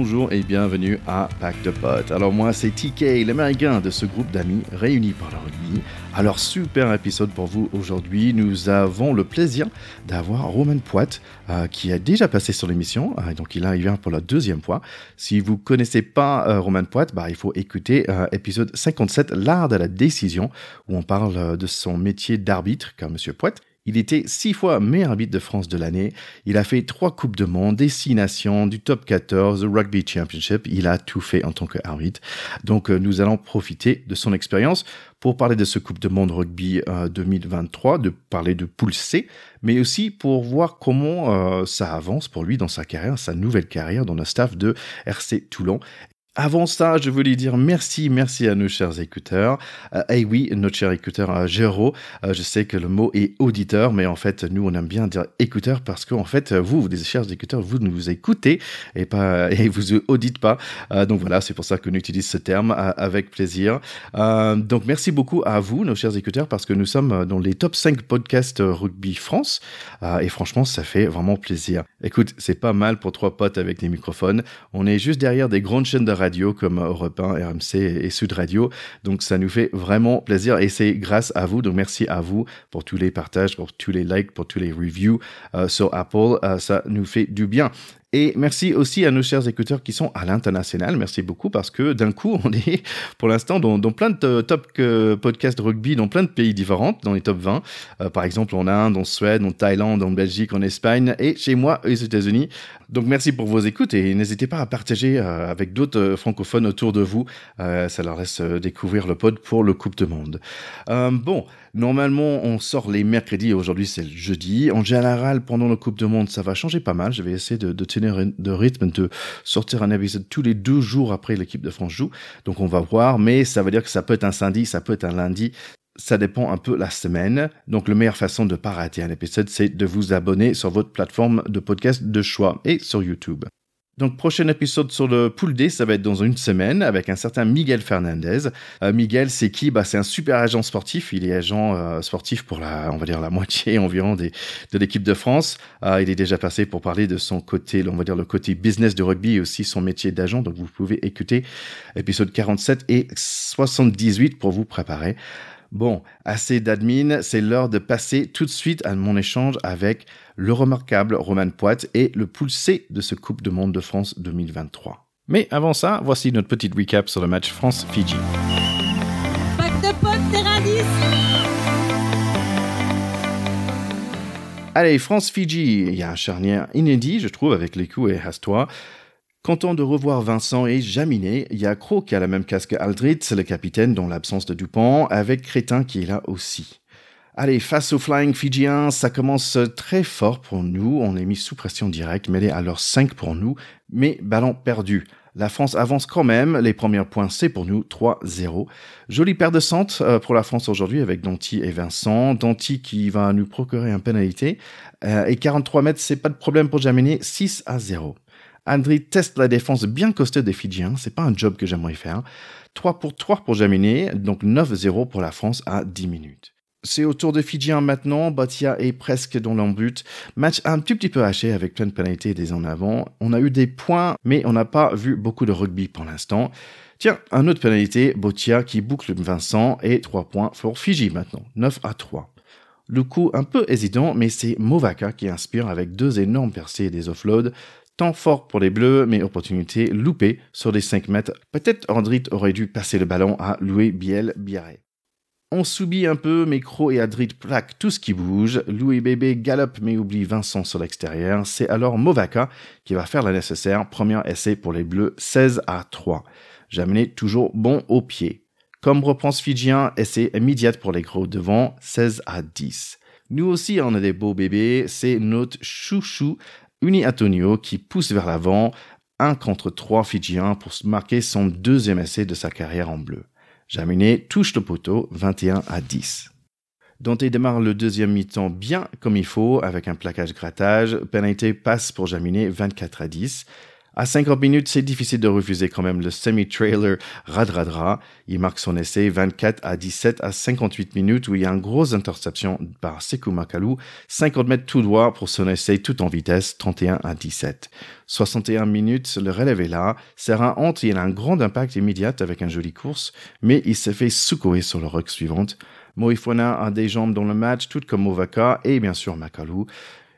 bonjour et bienvenue à Pack de Potes. Alors moi c'est TK, l'américain de ce groupe d'amis réunis par le rugby. Alors super épisode pour vous aujourd'hui. Nous avons le plaisir d'avoir Roman Poit euh, qui a déjà passé sur l'émission, euh, donc il arrive pour la deuxième fois. Si vous connaissez pas euh, Roman Poit, bah, il faut écouter épisode 57, l'art de la décision, où on parle de son métier d'arbitre comme Monsieur Poit. Il était six fois meilleur arbitre de France de l'année. Il a fait trois Coupes de Monde, des six nations, du top 14, le Rugby Championship. Il a tout fait en tant qu'arbitre. Donc, euh, nous allons profiter de son expérience pour parler de ce Coupe de Monde Rugby 2023, euh, de parler de Poule C, mais aussi pour voir comment euh, ça avance pour lui dans sa carrière, sa nouvelle carrière dans le staff de RC Toulon. Avant ça, je voulais dire merci, merci à nos chers écouteurs. Euh, eh oui, notre cher écouteur euh, Géraud, euh, je sais que le mot est auditeur, mais en fait, nous, on aime bien dire écouteur parce qu'en fait, vous, des chers écouteurs, vous nous écoutez et pas et vous auditez pas. Donc voilà, c'est pour ça qu'on utilise ce terme avec plaisir. Donc merci beaucoup à vous, nos chers écouteurs, parce que nous sommes dans les top 5 podcasts rugby France et franchement, ça fait vraiment plaisir. Écoute, c'est pas mal pour trois potes avec des microphones. On est juste derrière des grandes chaînes de radio comme Europe 1, RMC et Sud Radio. Donc ça nous fait vraiment plaisir et c'est grâce à vous. Donc merci à vous pour tous les partages, pour tous les likes, pour tous les reviews euh, sur Apple. Euh, ça nous fait du bien. Et merci aussi à nos chers écouteurs qui sont à l'international. Merci beaucoup parce que d'un coup, on est pour l'instant dans, plein de top euh, podcasts rugby dans plein de pays différents, dans les top 20. Euh, par exemple, en Inde, en Suède, en Thaïlande, en Belgique, en Espagne et chez moi aux États-Unis. Donc merci pour vos écoutes et n'hésitez pas à partager euh, avec d'autres francophones autour de vous. Ça leur laisse découvrir le pod pour le Coupe de Monde. bon, normalement on sort les mercredis. Aujourd'hui c'est le jeudi. En général, pendant le Coupe de Monde, ça va changer pas mal. Je vais essayer de, tenir de rythme, de sortir un épisode tous les deux jours après l'équipe de France joue. Donc on va voir, mais ça veut dire que ça peut être un samedi, ça peut être un lundi ça dépend un peu la semaine. Donc, la meilleure façon de ne pas rater un épisode, c'est de vous abonner sur votre plateforme de podcast de choix et sur YouTube. Donc, prochain épisode sur le Pool D, ça va être dans une semaine avec un certain Miguel Fernandez. Euh, Miguel, c'est qui? Bah, C'est un super agent sportif. Il est agent euh, sportif pour la, on va dire, la moitié environ des, de l'équipe de France. Euh, il est déjà passé pour parler de son côté, on va dire, le côté business de rugby et aussi son métier d'agent. Donc, vous pouvez écouter épisode 47 et 78 pour vous préparer. Bon, assez d'admin, c'est l'heure de passer tout de suite à mon échange avec le remarquable Roman Poit et le C de ce Coupe de Monde de France 2023. Mais avant ça, voici notre petite recap sur le match France-Fidji. Pack de potes, terrain 10 Allez, France-Fidji, il y a un charnière inédit, je trouve, avec les coups et Hastois. Content de revoir Vincent et Jaminet, il y a Croc qui a la même casque Aldrit, c'est le capitaine dans l'absence de Dupont, avec Crétin qui est là aussi. Allez, face au Flying Fidjien, ça commence très fort pour nous. On est mis sous pression directe, mêlé à leur 5 pour nous, mais ballon perdu. La France avance quand même. Les premiers points, c'est pour nous 3-0. Jolie paire de centres euh, pour la France aujourd'hui avec Danti et Vincent. Danti qui va nous procurer un pénalité. Euh, et 43 mètres, c'est pas de problème pour Jaminet. 6 à 0. Andri teste la défense bien costaud des Fidjiens. C'est pas un job que j'aimerais faire. 3 pour 3 pour Jaminet, donc 9-0 pour la France à 10 minutes. C'est au tour des Fidjiens maintenant. Batia est presque dans l'embut. Match un petit, petit peu haché avec plein de pénalités des en avant. On a eu des points, mais on n'a pas vu beaucoup de rugby pour l'instant. Tiens, un autre pénalité, Botia qui boucle Vincent et 3 points pour Fidji maintenant. 9 à 3. Le coup un peu hésitant, mais c'est Movaka qui inspire avec deux énormes percées et des offloads. Temps fort pour les Bleus, mais opportunité loupée sur les 5 mètres. Peut-être Andrit aurait dû passer le ballon à Louis Biel Biarré. On subit un peu, mais Cro et Adrit plaquent tout ce qui bouge. Louis Bébé galope mais oublie Vincent sur l'extérieur. C'est alors Movaka qui va faire la nécessaire. Premier essai pour les Bleus, 16 à 3. Jaminet toujours bon au pied. Comme repense Fidjien, essai immédiat pour les gros devant, 16 à 10. Nous aussi, on a des beaux bébés. C'est notre chouchou Uni Antonio qui pousse vers l'avant, 1 contre 3 Fidjiens pour marquer son deuxième essai de sa carrière en bleu. Jaminet touche le poteau 21 à 10. Dante démarre le deuxième mi-temps bien comme il faut avec un plaquage grattage. Pénalité passe pour Jaminet 24 à 10. À 50 minutes, c'est difficile de refuser quand même le semi-trailer Radradra. Il marque son essai 24 à 17 à 58 minutes où il y a une grosse interception par Sekou Makalou. 50 mètres tout droit pour son essai tout en vitesse, 31 à 17. 61 minutes, le relève est là. Serra honte, il a un grand impact immédiat avec un joli course, mais il s'est fait secouer sur le rock suivante. Moifona a des jambes dans le match, tout comme Movaka et bien sûr Makalou.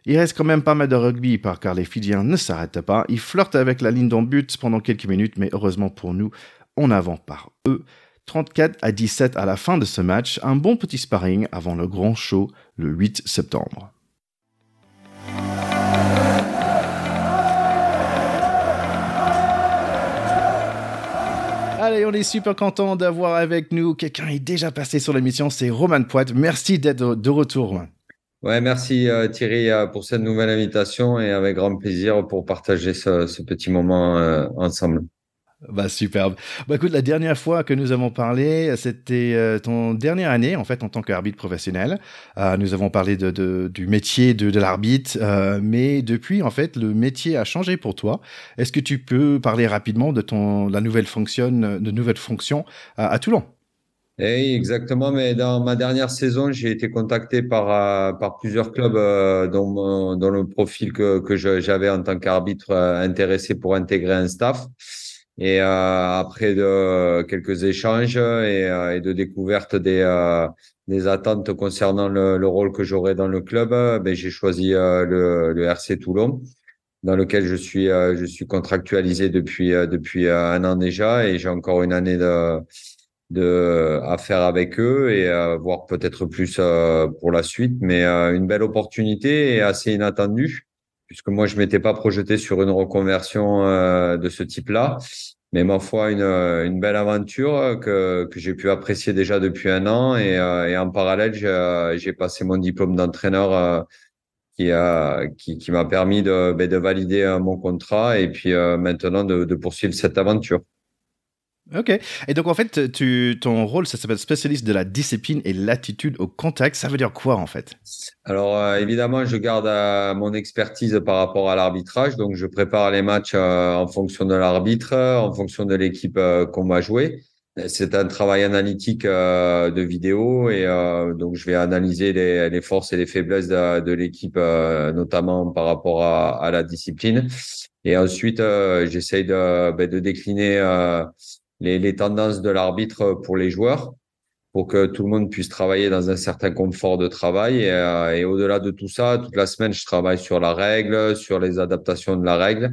Il reste quand même pas mal de rugby car les Fidjiens ne s'arrêtent pas. Ils flirtent avec la ligne d'en but pendant quelques minutes, mais heureusement pour nous, on avance par eux. 34 à 17 à la fin de ce match, un bon petit sparring avant le grand show le 8 septembre. Allez, on est super content d'avoir avec nous quelqu'un qui est déjà passé sur l'émission, c'est Roman Poit. Merci d'être de retour. Ouais, merci euh, Thierry euh, pour cette nouvelle invitation et avec grand plaisir pour partager ce, petit moment euh, ensemble. Bah superbe. Bah écoute, la dernière fois que nous avons parlé, c'était ton dernière année en fait en tant qu'arbitre professionnel. Nous avons parlé du métier de, de l'arbitre, mais depuis en fait le métier a changé pour toi. Est-ce que tu peux parler rapidement de ton la nouvelle fonction, de nouvelle fonction à Toulon? Eh, exactement, mais dans ma dernière saison, j'ai été contacté par, euh, par plusieurs clubs euh, dont, dont le profil que, que j'avais en tant qu'arbitre euh, intéressé pour intégrer un staff. Et après de quelques échanges et, et de découverte des, des attentes concernant le, le rôle que j'aurais dans le club, ben, j'ai choisi le, le, RC Toulon, dans lequel je suis, je suis contractualisé depuis, depuis un an déjà et j'ai encore une année de, de, à faire avec eux et voir peut-être plus pour la suite. Mais une belle opportunité et assez inattendue puisque moi, je m'étais pas projeté sur une reconversion euh, de ce type-là. Mais ma foi, une, une belle aventure que, que j'ai pu apprécier déjà depuis un an. Et, euh, et en parallèle, j'ai passé mon diplôme d'entraîneur euh, qui, qui, qui m'a permis de, ben, de valider mon contrat et puis maintenant de, de poursuivre cette aventure. Ok. Et donc, en fait, tu, ton rôle, ça s'appelle spécialiste de la discipline et l'attitude au contact. Ça veut dire quoi, en fait? Alors, euh, évidemment, je garde euh, mon expertise par rapport à l'arbitrage. Donc, je prépare les matchs euh, en fonction de l'arbitre, en fonction de l'équipe qu'on va jouer. C'est un travail analytique de vidéo et donc je vais analyser les, forces et les faiblesses de, l'équipe, notamment par rapport à, la discipline. Et ensuite, j'essaye de, ben, de décliner les, les tendances de l'arbitre pour les joueurs, pour que tout le monde puisse travailler dans un certain confort de travail. Et, euh, et au-delà de tout ça, toute la semaine, je travaille sur la règle, sur les adaptations de la règle.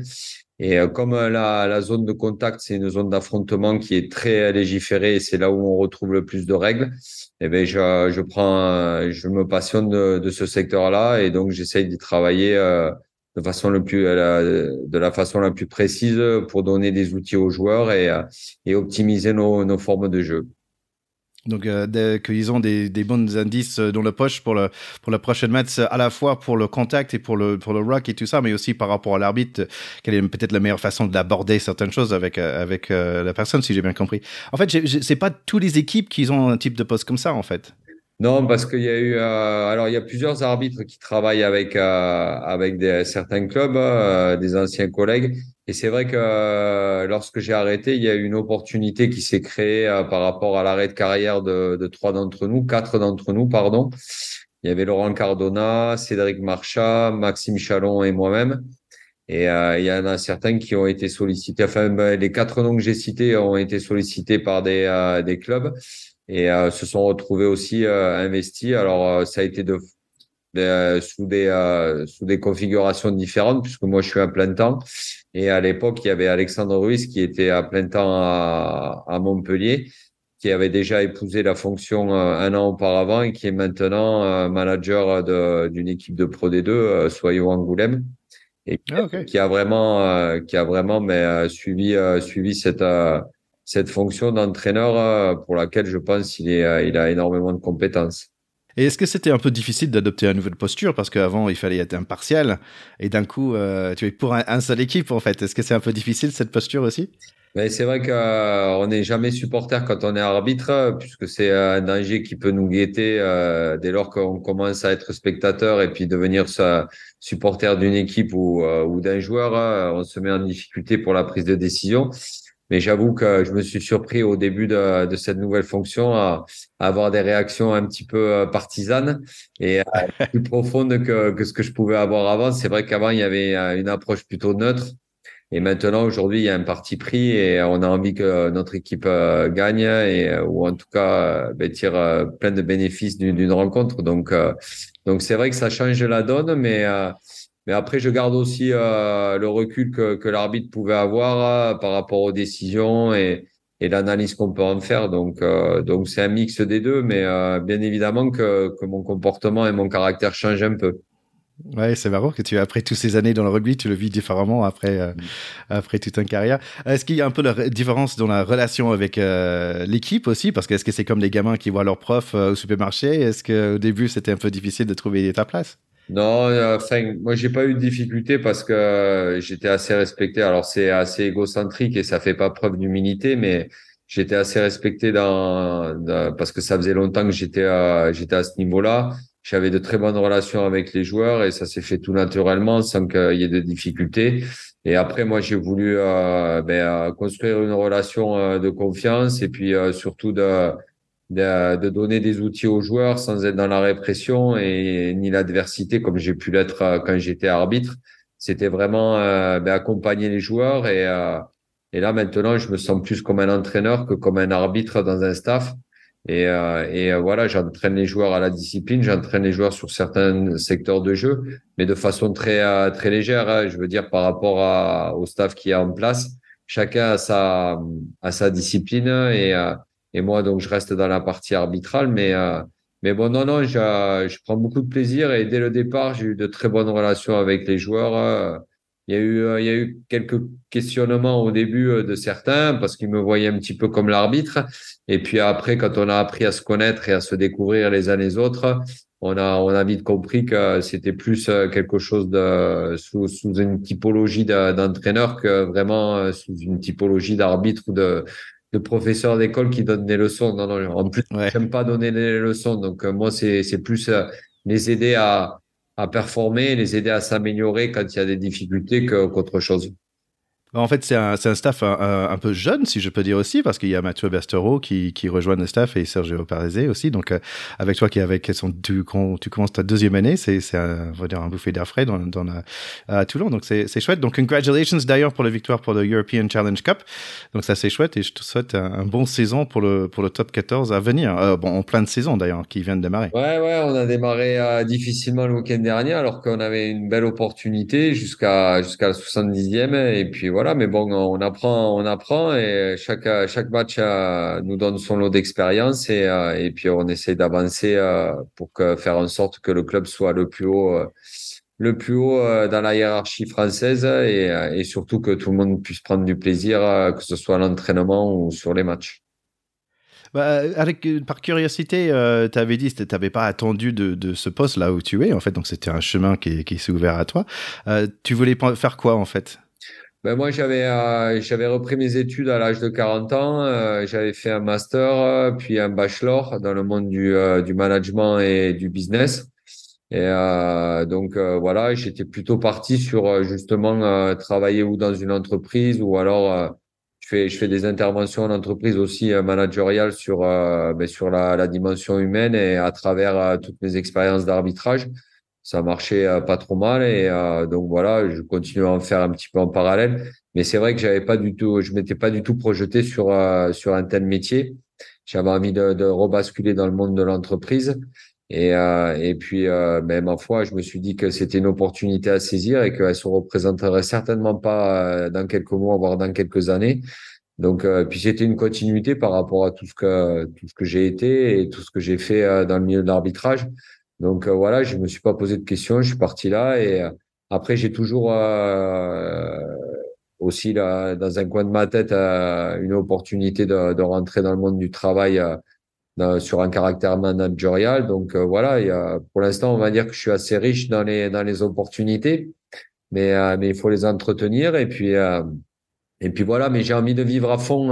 Et euh, comme la, la, zone de contact, c'est une zone d'affrontement qui est très légiférée c'est là où on retrouve le plus de règles, eh ben je, je prends, je me passionne de, de ce secteur-là et donc j'essaye d'y travailler euh, de façon euh, la façon la plus précise pour donner des outils aux joueurs et, euh, et optimiser nos, nos formes de jeu. Donc, euh, qu'ils ont des, des bons indices dans la poche pour, le, pour la prochaine match, à la fois pour le contact et pour le, pour le rock et tout ça, mais aussi par rapport à l'arbitre, quelle est peut-être la meilleure façon d'aborder certaines choses avec, avec la personne, si j'ai bien compris. En fait, c'est pas toutes les équipes qui ont un type de poste comme ça, en fait. Non, parce qu'il y a eu, euh, alors il y a plusieurs arbitres qui travaillent avec euh, avec des, certains clubs, euh, des anciens collègues. Et c'est vrai que euh, lorsque j'ai arrêté, il y a eu une opportunité qui s'est créée euh, par rapport à l'arrêt de carrière de, de trois d'entre nous, quatre d'entre nous, pardon. Il y avait Laurent Cardona, Cédric Marchat, Maxime Chalon et moi-même. Et il y en a certains qui ont été sollicités. Enfin, ben, les quatre noms que j'ai cités ont été sollicités par des des clubs et euh, se sont retrouvés aussi euh, investis. Alors, euh, ça a été de, sous, des, sous des configurations différentes, puisque moi, je suis à plein temps. Et à l'époque, il y avait Alexandre Ruiz qui était à plein temps à, à Montpellier, qui avait déjà épousé la fonction un an auparavant et qui est maintenant manager d'une équipe de Pro D2, Soyons Angoulême et ah, qui a vraiment qui a vraiment mais suivi suivi cette cette fonction d'entraîneur euh, pour laquelle je pense qu'il euh, il a énormément de compétences. Et est-ce que c'était un peu difficile d'adopter une nouvelle posture? Parce qu'avant il fallait être impartial et d'un coup euh, tu es pour un, seul équipe en fait. Est-ce que c'est un peu difficile cette posture aussi? Mais c'est vrai qu'on n'est jamais supporter quand on est arbitre, puisque c'est un danger qui peut nous guetter dès lors qu'on commence à être spectateur et puis devenir supporter d'une équipe ou, ou d'un joueur. On se met en difficulté pour la prise de décision. Mais j'avoue que je me suis surpris au début de, de cette nouvelle fonction à, avoir des réactions un petit peu euh, partisanes et euh, plus profondes que, que ce que je pouvais avoir avant. C'est vrai qu'avant, il y avait euh, une approche plutôt neutre. Et maintenant, aujourd'hui, il y a un parti pris et on a envie que notre équipe gagne et ou en tout cas ben, tire plein de bénéfices d'une rencontre. Donc, donc c'est vrai que ça change la donne, mais mais après, je garde aussi euh, le recul que, que l'arbitre pouvait avoir euh, par rapport aux décisions et, et l'analyse qu'on peut en faire. Donc, euh, donc c'est un mix des deux, mais bien évidemment que, que mon comportement et mon caractère changent un peu. Ouais, c'est marrant que tu, après toutes ces années dans le rugby, tu le vis différemment après, mm. après toute une carrière. Est-ce qu'il y a un peu de différence dans la relation avec l'équipe aussi? Parce que est-ce que c'est comme les gamins qui voient leur prof au supermarché? Est-ce qu'au début, c'était un peu difficile de trouver ta place? Non, euh, enfin, moi j'ai pas eu de difficulté parce que euh, j'étais assez respecté. Alors c'est assez égocentrique et ça fait pas preuve d'humilité, mais j'étais assez respecté dans, parce que ça faisait longtemps que j'étais à, j'étais à ce niveau-là. J'avais de très bonnes relations avec les joueurs et ça s'est fait tout naturellement sans qu'il y ait de difficultés. Et après, moi, j'ai voulu euh, ben, construire une relation de confiance et puis surtout de de, de, donner des outils aux joueurs sans être dans la répression et ni l'adversité comme j'ai pu l'être euh, quand j'étais arbitre. C'était vraiment euh, ben, accompagner les joueurs et, euh, et là maintenant je me sens plus comme un entraîneur que comme un arbitre dans un staff. Et, euh, et voilà, j'entraîne les joueurs à la discipline, j'entraîne les joueurs sur certains secteurs de jeu, mais de façon très très légère. Hein, je veux dire par rapport à, au staff qui est en place, chacun a sa a sa discipline et et moi, donc, je reste dans la partie arbitrale. Mais, euh, mais bon, non, non, je, je prends beaucoup de plaisir. Et dès le départ, j'ai eu de très bonnes relations avec les joueurs. Euh. Il y a eu, euh, il y a eu quelques questionnements au début de certains parce qu'ils me voyaient un petit peu comme l'arbitre. Et puis après, quand on a appris à se connaître et à se découvrir les uns les autres, on a, on a vite compris que c'était plus quelque chose de sous, sous une typologie d'entraîneur que vraiment sous une typologie d'arbitre ou de, de professeurs d'école qui donnent des leçons. Non, non, en plus, ouais. j'aime pas donner des leçons. Donc, euh, moi, c'est, c'est plus euh, les aider à, à performer, les aider à s'améliorer quand il y a des difficultés qu'autre chose. En fait, c'est un, un, staff un, peu jeune, si je peux dire aussi, parce qu'il y a Mathieu Bestereau qui, qui rejoint le staff et Sergio Parézé aussi. Donc, euh, avec toi qui avec son, tu, tu commences ta deuxième année, c'est, un, on un bouffé d'air frais dans, dans à Toulon. Donc, c'est, chouette. Donc, congratulations d'ailleurs pour la victoire pour le European Challenge Cup. Donc, ça, c'est chouette et je te souhaite un, bon saison pour le, pour le top 14 à venir. Euh, bon, en plein de saison d'ailleurs, qui vient de démarrer. Ouais, ouais, on a démarré euh, difficilement le week-end dernier alors qu'on avait une belle opportunité jusqu'à, jusqu'à la 70e. Et puis voilà, mais bon, on apprend, on apprend et chaque chaque match euh, nous donne son lot d'expérience et euh, puis on essaie d'avancer euh, pour faire en sorte que le club soit le plus haut le plus haut dans la hiérarchie française et, surtout que tout le monde puisse prendre du plaisir, que ce soit à l'entraînement ou sur les matchs. Bah, avec, par curiosité, tu avais dit que tu n'avais pas attendu de, ce poste là où tu es, en fait, donc c'était un chemin qui, s'est ouvert à toi. Tu voulais faire quoi, en fait? Ben moi, j'avais euh, j'avais repris mes études à l'âge de 40 ans. Euh, j'avais fait un master, euh, puis un bachelor dans le monde du, euh, du management et du business. Et donc voilà, j'étais plutôt parti sur justement travailler ou dans une entreprise ou alors je fais je fais des interventions en entreprise aussi managériales sur ben, sur la, la dimension humaine et à travers toutes mes expériences d'arbitrage ça marchait euh, pas trop mal et euh, donc voilà, je continue à en faire un petit peu en parallèle. Mais c'est vrai que j'avais pas du tout, je m'étais pas du tout projeté sur euh, sur un tel métier. J'avais envie de, de, rebasculer dans le monde de l'entreprise et et puis ben, ma foi, je me suis dit que c'était une opportunité à saisir et qu'elle se représenterait certainement pas dans quelques mois, voire dans quelques années. Donc, puis c'était une continuité par rapport à tout ce que tout ce que j'ai été et tout ce que j'ai fait dans le milieu de l'arbitrage. Donc euh, voilà, je me suis pas posé de questions, je suis parti là et euh, après j'ai toujours euh, aussi là, dans un coin de ma tête une opportunité de, de, rentrer dans le monde du travail sur un caractère managérial. Donc voilà, il y a, pour l'instant on va dire que je suis assez riche dans les dans les opportunités, mais mais il faut les entretenir et puis et puis voilà, mais j'ai envie de vivre à fond,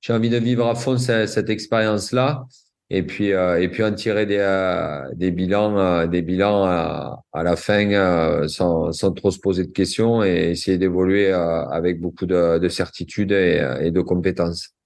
j'ai envie de vivre à fond cette, cette expérience-là et puis euh, et puis en tirer des euh, des bilans euh, des bilans à, la fin sans sans trop se poser de questions et essayer d'évoluer avec beaucoup de, de certitude et, et de compétences.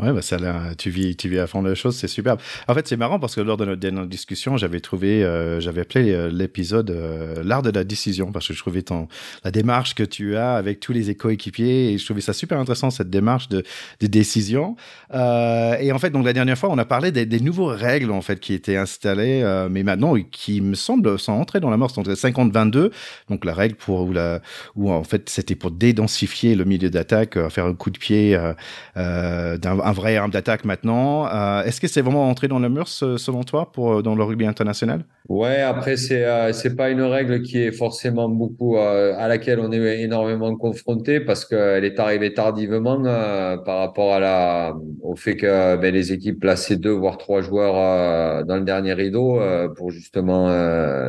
Ouais, bah ça, là, tu vis, tu vis à fond la chose, c'est superbe. En fait, c'est marrant parce que lors de notre dernière discussion, j'avais trouvé, euh, j'avais appelé euh, l'épisode euh, l'art de la décision parce que je trouvais ton, la démarche que tu as avec tous les éco-équipiers et je trouvais ça super intéressant cette démarche de, de décision. Euh, et en fait, donc la dernière fois, on a parlé des, des nouveaux règles en fait qui étaient installées, euh, mais maintenant qui me semblent sont entrées dans la mort, sont 50-22. Donc la règle pour où la, où en fait c'était pour dédensifier le milieu d'attaque, faire un coup de pied d'un un vrai arme d'attaque maintenant. Euh, est-ce que c'est vraiment entré dans le mur selon toi pour euh, dans le rugby international? Ouais, après c'est euh, pas une règle qui est forcément beaucoup à laquelle on est énormément confronté parce qu'elle est arrivée tardivement par rapport à la au fait que ben, les équipes plaçaient deux voire trois joueurs dans le dernier rideau pour justement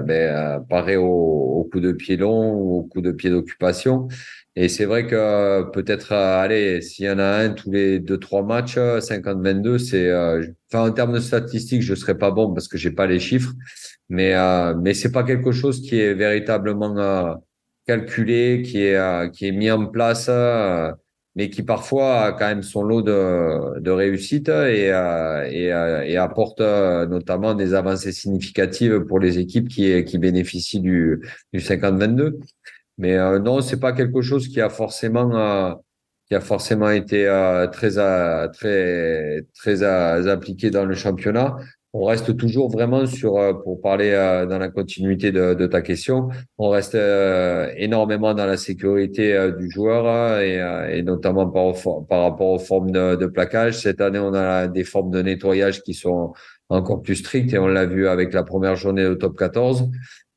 ben, parer au, au coup de pied long ou au coup de pied d'occupation. Et c'est vrai que euh, peut-être, euh, allez, s'il y en a un tous les deux, trois matchs, 50-22, euh, c'est, enfin, en termes de statistiques, je serais pas bon parce que j'ai pas les chiffres, mais, mais c'est pas quelque chose qui est véritablement calculé, qui est, qui est mis en place, mais qui parfois a quand même son lot de, de réussite et, et, et apporte notamment des avancées significatives pour les équipes qui, qui bénéficient du, du 50-22. Mais euh, non, c'est pas quelque chose qui a forcément euh, qui a forcément été euh, très euh, très très appliqué dans le championnat. On reste toujours vraiment sur, pour parler dans la continuité de, de, ta question, on reste énormément dans la sécurité du joueur et, et notamment par, par rapport aux formes de, de, plaquage. Cette année, on a des formes de nettoyage qui sont encore plus strictes et on l'a vu avec la première journée de top 14.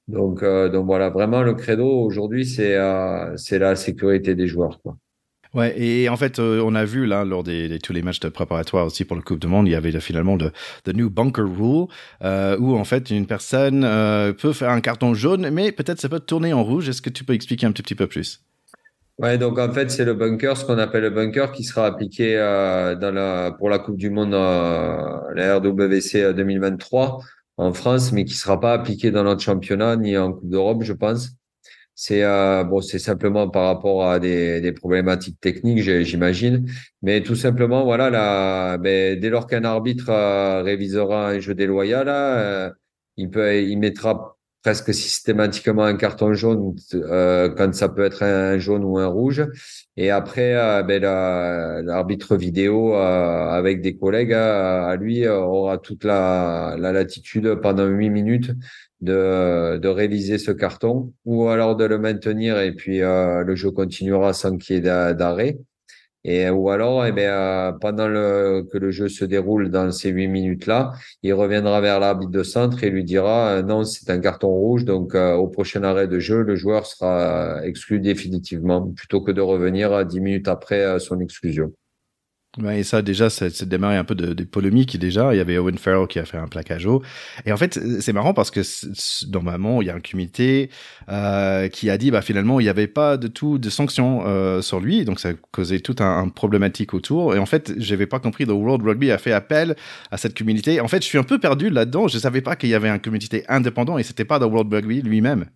Donc, euh, donc voilà, vraiment le credo aujourd'hui, c'est euh, c'est la sécurité des joueurs. Quoi. Ouais, et en fait, euh, on a vu là lors des, des, tous les matchs de préparatoire aussi pour le Coupe du Monde, il y avait finalement le the new bunker rule euh, où en fait une personne euh, peut faire un carton jaune, mais peut-être ça peut tourner en rouge. Est-ce que tu peux expliquer un tout petit peu plus? Ouais, donc en fait c'est le bunker, ce qu'on appelle le bunker, qui sera appliqué dans la pour la Coupe du Monde, la RWC 2023 en France, mais qui sera pas appliqué dans notre championnat ni en Coupe d'Europe, je pense. C'est euh, bon, c'est simplement par rapport à des, des problématiques techniques, j'imagine, mais tout simplement, voilà, là, ben, dès lors qu'un arbitre euh, révisera un jeu déloyal, euh, il peut, il mettra presque systématiquement un carton jaune euh, quand ça peut être un jaune ou un rouge. Et après, euh, ben, l'arbitre vidéo euh, avec des collègues à lui aura toute la, la latitude pendant huit minutes de, de réviser ce carton ou alors de le maintenir et puis le jeu continuera sans qu'il y ait d'arrêt. Et, ou alors, eh bien, euh, pendant le, que le jeu se déroule dans ces huit minutes-là, il reviendra vers l'arbitre de centre et lui dira euh, non, c'est un carton rouge. Donc, euh, au prochain arrêt de jeu, le joueur sera exclu définitivement plutôt que de revenir dix minutes après son exclusion. Ouais, et ça, déjà, c'est démarré un peu de, de polémiques déjà. Il y avait Owen Farrell qui a fait un plaquage haut. Et en fait, c'est marrant parce que normalement, il y a un comité euh, qui a dit, bah finalement, il n'y avait pas de tout de sanctions euh, sur lui, donc ça causé tout un, un problématique autour. Et en fait, j'avais pas compris. The World Rugby a fait appel à cette communauté. En fait, je suis un peu perdu là-dedans. Je savais pas qu'il y avait un comité indépendant et c'était pas The World Rugby lui-même.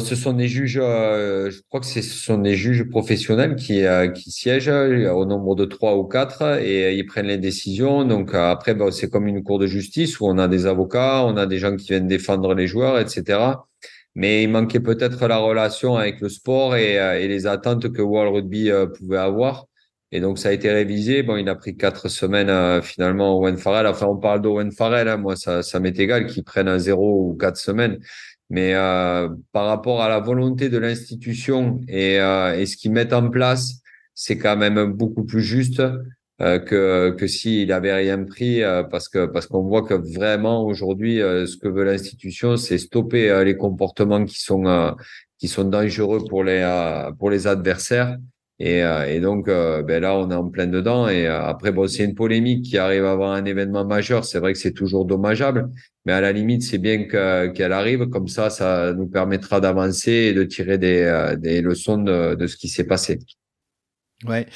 Ce sont des juges, euh, je crois que ce sont des juges professionnels qui, euh, siègent euh, au nombre de trois ou quatre et ils prennent les décisions. Donc après, c'est comme une cour de justice où on a des avocats, on a des gens qui viennent défendre les joueurs, etc. Mais il manquait peut-être la relation avec le sport et, les attentes que World Rugby pouvait avoir. Et donc ça a été révisé. Bon, il a pris quatre semaines finalement Owen Farrell. Enfin, on parle d'Owen Farrell. Hein. Moi, ça, ça m'est égal qu'il prenne un zéro ou quatre semaines. Mais euh, par rapport à la volonté de l'institution et, euh, et ce qu'ils mettent en place, c'est quand même beaucoup plus juste euh, que que s'il avait rien pris, euh, parce que parce qu'on voit que vraiment aujourd'hui, euh, ce que veut l'institution, c'est stopper les comportements qui sont qui sont dangereux pour les pour les adversaires et, euh, et donc, euh, ben là, on est en plein dedans. Et euh, après, bon, c'est une polémique qui arrive avoir un événement majeur. C'est vrai que c'est toujours dommageable, mais à la limite, c'est bien qu'elle arrive. Comme ça, ça nous permettra d'avancer et de tirer des, des leçons de, de ce qui s'est passé. Ouais.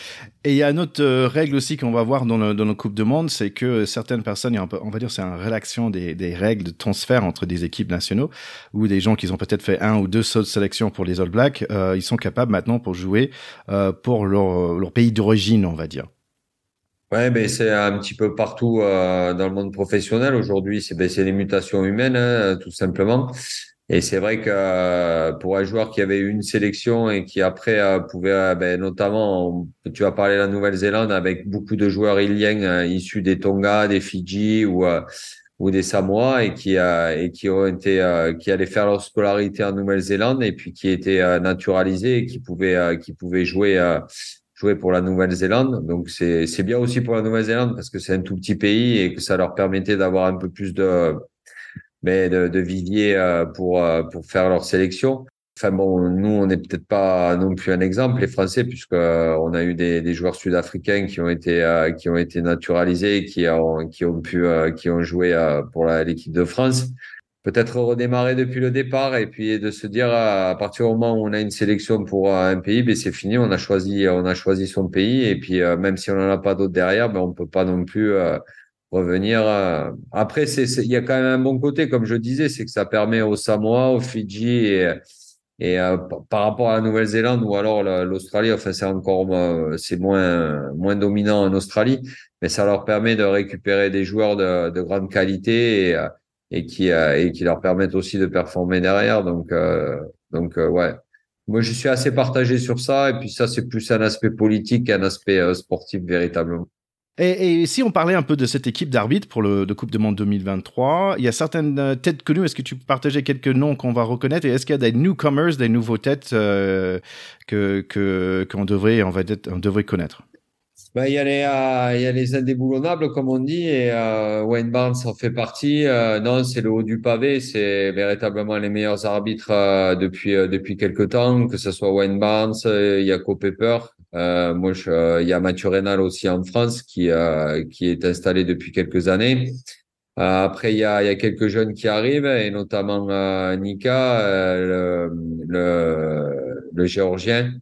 Et il y a une autre euh, règle aussi qu'on va voir dans, le, dans nos Coupes de Monde, c'est que certaines personnes, on va dire, c'est une rédaction des, des, règles de transfert entre des équipes nationaux ou des gens qui ont peut-être fait un ou deux sauts de sélection pour les All Blacks, euh, ils sont capables maintenant pour jouer euh, pour leur, leur pays d'origine, on va dire. Ouais, mais c'est un petit peu partout euh, dans le monde professionnel aujourd'hui. C'est ben, les mutations humaines, hein, tout simplement. Et c'est vrai que euh, pour un joueur qui avait eu une sélection et qui après euh, pouvait, euh, ben, notamment, tu as parlé de la Nouvelle-Zélande avec beaucoup de joueurs iliens issus des Tonga, des Fidji ou ou des Samoa et qui et qui ont été qui allaient faire leur scolarité en Nouvelle-Zélande et puis qui étaient naturalisés et qui pouvaient qui pouvaient jouer jouer pour la Nouvelle-Zélande. Donc c'est c'est bien aussi pour la Nouvelle-Zélande parce que c'est un tout petit pays et que ça leur permettait d'avoir un peu plus de mais de, de euh, pour euh, pour faire leur sélection. Enfin bon, nous on n'est peut-être pas non plus un exemple les Français puisque euh, a eu des, des joueurs sud-africains qui ont été qui ont été naturalisés, qui ont qui ont pu qui ont joué pour l'équipe de France. Peut-être redémarrer depuis le départ et puis de se dire à partir du moment où on a une sélection pour un pays, ben c'est fini, on a choisi on a choisi son pays et puis même si on n'en a pas d'autres derrière, ben on peut pas non plus revenir. Euh, après, il y a quand même un bon côté, comme je disais, c'est que ça permet aux Samoa, aux Fidji et, euh, par rapport à la Nouvelle-Zélande ou alors l'Australie, enfin c'est encore euh, c'est moins moins dominant en Australie, mais ça leur permet de récupérer des joueurs de, de grande qualité et, et qui et qui leur permettent aussi de performer derrière. Donc donc ouais. Moi, je suis assez partagé sur ça. Et puis ça, c'est plus un aspect politique qu'un aspect sportif véritablement. Et, si on parlait un peu de cette équipe d'arbitres pour le de Coupe de Monde 2023, il y a certaines euh, têtes connues. Est-ce que tu peux partager quelques noms qu'on va reconnaître? Et est-ce qu'il y a des newcomers, des nouveaux têtes euh, que que qu'on devrait on va on devrait connaître? Ben, il y a les euh, il y a les indéboulonnables comme on dit et euh, Wayne Barnes en fait partie. Euh, non, c'est le haut du pavé. C'est véritablement les meilleurs arbitres depuis depuis quelques temps, que ce soit Wayne Barnes, Jaco Pepper euh, moi, je, euh, il y a Mathieu Rénal aussi en France qui, euh, qui est installé depuis quelques années. Euh, après, il y, a, il y a quelques jeunes qui arrivent, et notamment Nika, le, le, le, géorgien,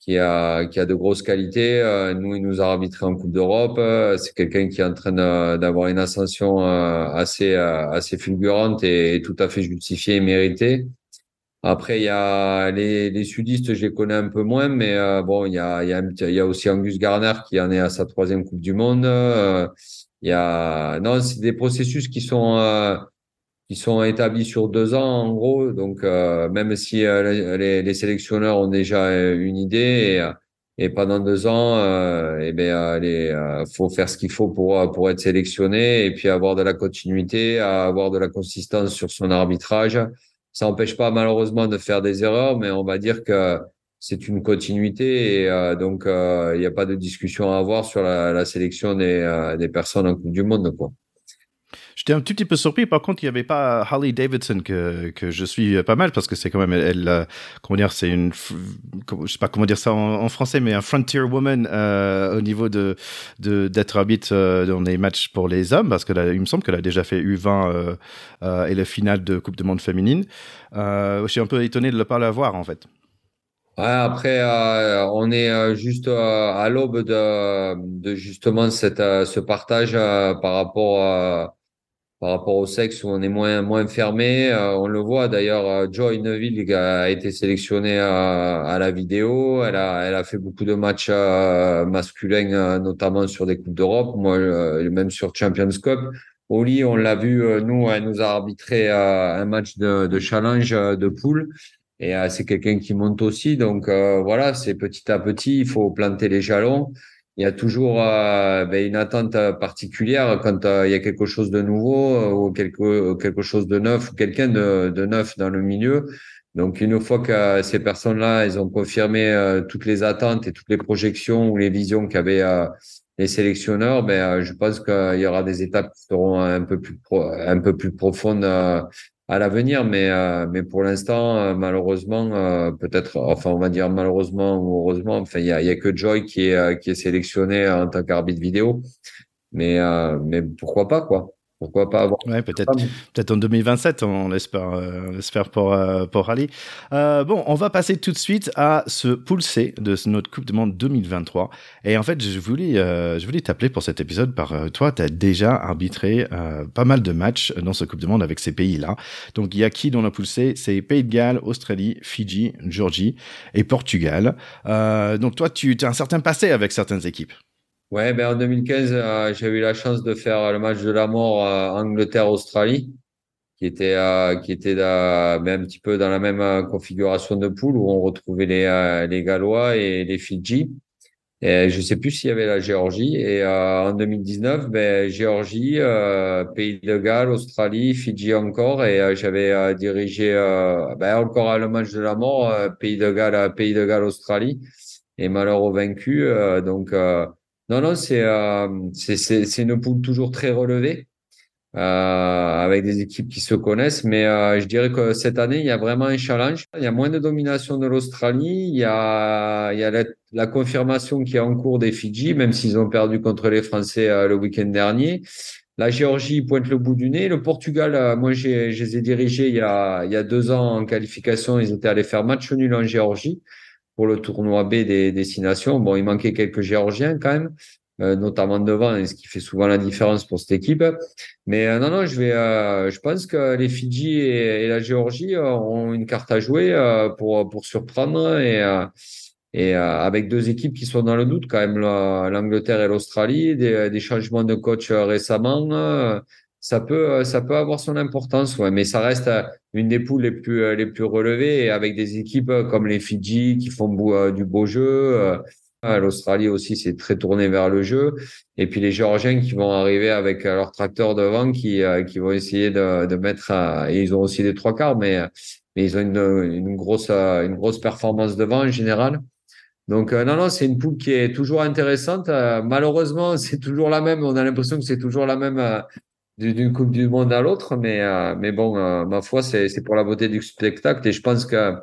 qui a, qui a de grosses qualités. nous, il nous a arbitré en Coupe d'Europe. C'est quelqu'un qui est en train d'avoir une ascension assez, assez fulgurante et, tout à fait justifiée et méritée. Après, il y a les, les sudistes, je les connais un peu moins, mais euh, bon, il y a, il y, a, il y a aussi Angus Garner qui en est à sa troisième Coupe du Monde. Euh, il y a, non, c'est des processus qui sont euh, qui sont établis sur deux ans en gros. Donc, même si les, les, sélectionneurs ont déjà une idée et, et pendant deux ans, euh, eh ben, les, faut faire ce qu'il faut pour pour être sélectionné et puis avoir de la continuité, avoir de la consistance sur son arbitrage. Ça n'empêche pas malheureusement de faire des erreurs, mais on va dire que c'est une continuité et euh, donc euh, il n'y a pas de discussion à avoir sur la, la sélection des, euh, des personnes en Coupe du Monde. Quoi. J'étais un tout petit peu surpris. Par contre, il n'y avait pas Harley Davidson que, je suis pas mal parce que c'est quand même elle, comment dire, c'est une, je sais pas comment dire ça en, français, mais un frontier woman euh, au niveau de d'être arbitre euh, dans les matchs pour les hommes parce que il me semble qu'elle a déjà fait U20 euh, euh, et le final de Coupe du Monde féminine. Euh, je suis un peu étonné de ne pas la voir en fait. Après, euh, on est juste à l'aube de, de justement cette, ce partage par rapport à par rapport au sexe où on est moins moins fermé. Euh, on le voit d'ailleurs, euh, Joy Neville a été sélectionnée à, à, la vidéo. Elle a elle a fait beaucoup de matchs euh, masculins, notamment sur des coupes d'Europe. Moi, même sur Champions Cup. Oli, on l'a vu, nous, elle nous a arbitré un match de, de challenge de poule. Et c'est quelqu'un qui monte aussi. Donc voilà, c'est petit à petit, il faut planter les jalons il y a toujours euh, ben, une attente particulière quand euh, il y a quelque chose de nouveau euh, ou quelque, quelque chose de neuf ou quelqu'un de, de, neuf dans le milieu. Donc une fois que ces personnes-là, elles ont confirmé toutes les attentes et toutes les projections ou les visions qu'avaient les sélectionneurs, ben je pense qu'il y aura des étapes qui seront un peu plus un peu plus profondes à l'avenir, mais euh, mais pour l'instant, euh, malheureusement, euh, peut-être, enfin, on va dire malheureusement ou heureusement, enfin, il y a, y a que Joy qui est qui est sélectionné en tant qu'arbitre vidéo, mais mais pourquoi pas quoi. Pourquoi pas avoir. Ouais, peut-être, peut-être en 2027, on l'espère, euh, on l'espère pour, euh, pour Ali. Euh, bon, on va passer tout de suite à ce pool C de notre Coupe du Monde 2023. Et en fait, je voulais, je voulais t'appeler pour cet épisode par toi, tu as déjà arbitré pas mal de matchs dans ce Coupe du Monde avec ces pays-là. Donc, il y a qui dans la pool C? C'est Pays de Galles, Australie, Fidji, Georgie et Portugal. donc, toi, tu as un certain passé avec certaines équipes. Ouais, ben en 2015, euh, j'ai eu la chance de faire le match de la mort euh, Angleterre-Australie, qui était euh, qui était ben, un petit peu dans la même configuration de poule où on retrouvait les les Gallois et les Fidji. Et je sais plus s'il y avait la Géorgie. Et en 2019, ben Géorgie, Pays de Galles, Australie, Fidji encore. Et j'avais dirigé ben, encore le match de la mort, Pays de Galles, Pays de Galles, Australie. Et malheur vaincu. donc non, non, c'est euh, c'est une poule toujours très relevée, euh, avec des équipes qui se connaissent. Mais euh, je dirais que cette année, il y a vraiment un challenge. Il y a moins de domination de l'Australie. Il y a, la, confirmation qui est en cours des Fidji, même s'ils ont perdu contre les Français le week-end dernier. La Géorgie pointe le bout du nez. Le Portugal, moi, je les ai dirigés il y, a, il y a deux ans en qualification. Ils étaient allés faire match nul en Géorgie pour le tournoi B des destinations. Bon, il manquait quelques Géorgiens quand même, euh, notamment devant, ce qui fait souvent la différence pour cette équipe. Mais euh, non, non, euh, je pense que les Fidji et, la Géorgie ont une carte à jouer pour pour surprendre et avec deux équipes qui sont dans le doute quand même, l'Angleterre et l'Australie, des changements de coach récemment ça peut, euh, ça peut avoir son importance, ouais, mais ça reste euh, une des poules les plus, euh, les plus relevées avec des équipes comme les Fidji qui font du beau jeu. L'Australie aussi, c'est très tourné vers le jeu. Et puis les Géorgiens qui vont arriver avec leur tracteur devant, qui, qui vont essayer de, de mettre. Et ils ont aussi des trois quarts, mais ils ont une, une grosse, une grosse performance devant en général. Donc non, non, c'est une poule qui est toujours intéressante. malheureusement, c'est toujours la même. On a l'impression que c'est toujours la même d'une Coupe du Monde à l'autre, mais, euh, mais bon, euh, ma foi, c'est pour la beauté du spectacle et je pense que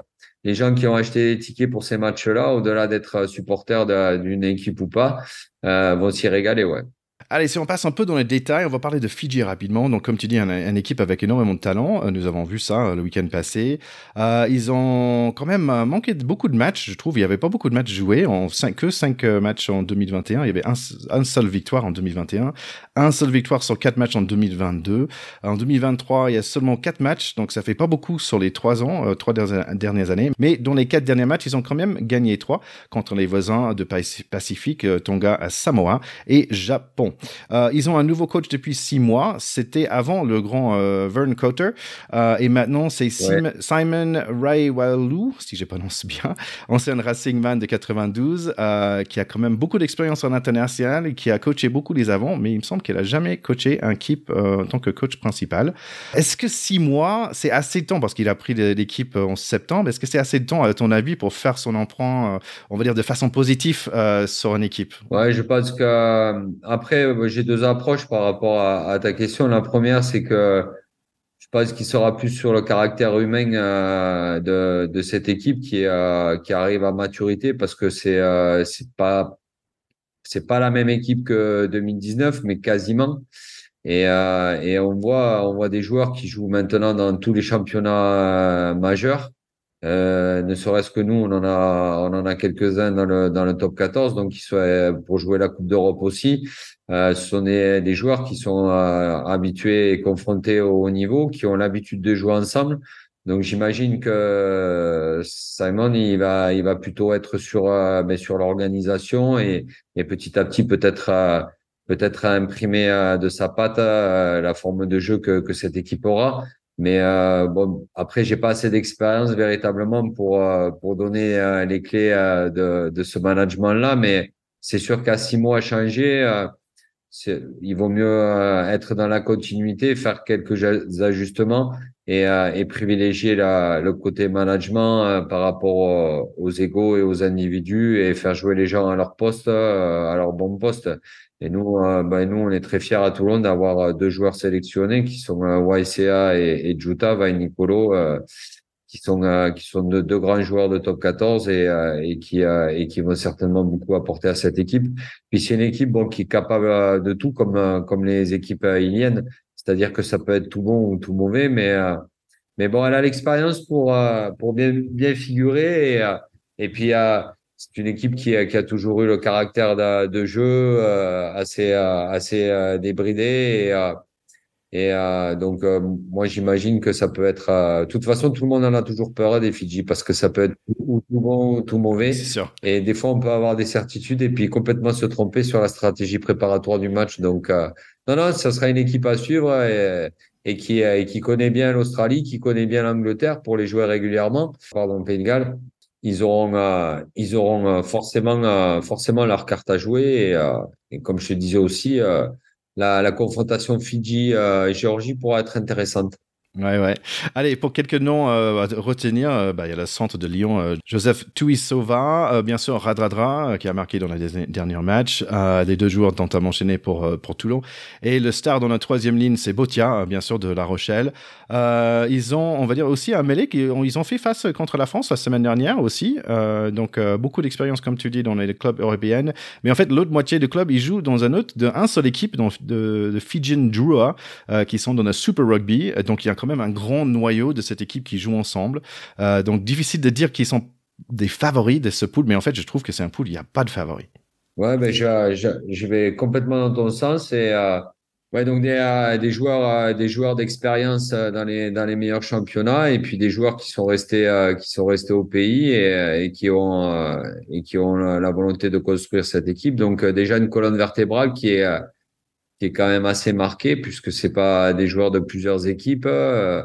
les gens qui ont acheté des tickets pour ces matchs-là, au-delà d'être supporters d'une équipe ou pas, euh, vont s'y régaler, ouais. Allez, si on passe un peu dans les détails, on va parler de Fidji rapidement. Donc, comme tu dis, une équipe avec énormément de talent. Euh, nous avons vu ça euh, le week-end passé. Euh, ils ont quand même manqué beaucoup de matchs, je trouve. Il n'y avait pas beaucoup de matchs joués. En cinq, que 5 matchs en 2021. Il y avait un, un seul victoire en 2021. Un seul victoire sur quatre matchs en 2022. En 2023, il y a seulement quatre matchs. Donc, ça fait pas beaucoup sur les trois ans, trois dernières années. Mais dans les quatre derniers matchs, ils ont quand même gagné trois contre les voisins de Pacifique, Tonga, Samoa et Japon. Euh, ils ont un nouveau coach depuis six mois. C'était avant le grand euh, Vern Cotter. Euh, et maintenant, c'est Simon Raiwalu, si je prononce bien, ancien Racing Man de 92, qui a quand même beaucoup d'expérience en international et qui a coaché beaucoup les avants, mais il me semble qu'elle a jamais coaché un équipe en tant que coach principal. Est-ce que six mois, c'est assez de temps? Parce qu'il a pris l'équipe en septembre Est-ce que c'est assez de temps, à ton avis, pour faire son emprunt, on va dire, de façon positive sur une équipe? Ouais, je pense que j'ai deux approches par rapport à, ta question. La première, c'est que je pense qu'il sera plus sur le caractère humain euh, de, cette équipe qui, euh, qui arrive à maturité parce que c'est euh, c'est pas c'est pas la même équipe que 2019, mais quasiment. Et, euh, et on voit on voit des joueurs qui jouent maintenant dans tous les championnats majeurs. Ne serait-ce que nous, on en a, on en a quelques-uns dans le, dans le top 14, donc qui sont pour jouer la Coupe d'Europe aussi. Euh, ce sont des, des, joueurs qui sont euh, habitués et confrontés au haut niveau, qui ont l'habitude de jouer ensemble. Donc j'imagine que Simon, il va, il va plutôt être sur, mais ben, sur l'organisation et, et petit à petit peut-être peut-être imprimer de sa patte la forme de jeu que, que cette équipe aura. Mais euh, bon, après, j'ai pas assez d'expérience véritablement pour euh, pour donner euh, les clés euh, de de ce management-là. Mais c'est sûr qu'à six mois à changer, il vaut mieux être dans la continuité, faire quelques ajustements et, et privilégier le côté management par rapport aux égaux et aux individus et faire jouer les gens à leur poste, à leur bon poste. Et nous, euh, bah, nous, on est très fiers à Toulon d'avoir euh, deux joueurs sélectionnés qui sont euh, YCA et, et Juta, Vai Nicolo, euh, qui sont euh, qui sont deux, deux, grands joueurs de top 14 et, et qui et qui vont certainement beaucoup apporter à cette équipe. Puis c'est une équipe bon qui est capable de tout comme comme les équipes iliennes. c'est-à-dire que ça peut être tout bon ou tout mauvais, mais mais bon, elle a l'expérience pour pour bien bien figurer et et puis c'est une équipe qui a, qui a toujours eu le caractère de, de jeu assez assez débridé et et euh, donc, euh, moi, j'imagine que ça peut être. Euh, de toute façon, tout le monde en a toujours peur hein, des Fidji parce que ça peut être ou tout bon ou tout mauvais. C'est sûr. Et des fois, on peut avoir des certitudes et puis complètement se tromper sur la stratégie préparatoire du match. Donc, non, non, ça sera une équipe à suivre et, et qui, et qui connaît bien l'Australie, qui connaît bien l'Angleterre pour les jouer régulièrement. Pardon, Pays de Galles. Ils auront, ils auront forcément, forcément leur carte à jouer et, et comme je te disais aussi la, la confrontation Fidji-Géorgie euh, pourra être intéressante. Ouais, ouais. Allez, pour quelques noms euh, à retenir, euh, bah, il y a le centre de Lyon, euh, Joseph Tuisova, euh, bien sûr Radradra, qui a marqué dans les derniers matchs, les deux joueurs dont enchaîné pour, pour Toulon. Et le star dans la troisième ligne, c'est Botia, bien sûr, de La Rochelle. ils ont, on va dire, aussi un mêlé, qui, ils ont fait face contre la France la semaine dernière aussi. donc, beaucoup d'expérience, comme tu dis, dans les clubs européens. Mais en fait, l'autre moitié du club, ils jouent dans un autre, de un seul équipe, donc de, de Fijian Drua, qui sont dans le Super Rugby. Donc, il y a même un grand noyau de cette équipe qui joue ensemble. Euh, donc difficile de dire qu'ils sont des favoris de ce pool, mais en fait, je trouve que c'est un pool, il n'y a pas de favoris. Ouais, ben je, je, vais complètement dans ton sens. Et euh, ouais, donc des, euh, des joueurs, euh, des joueurs d'expérience dans les dans les meilleurs championnats, et puis des joueurs qui sont restés qui sont restés au pays et, qui ont et qui ont la volonté de construire cette équipe. Donc déjà une colonne vertébrale qui est qui est quand même assez marqué puisque c'est pas des joueurs de plusieurs équipes euh,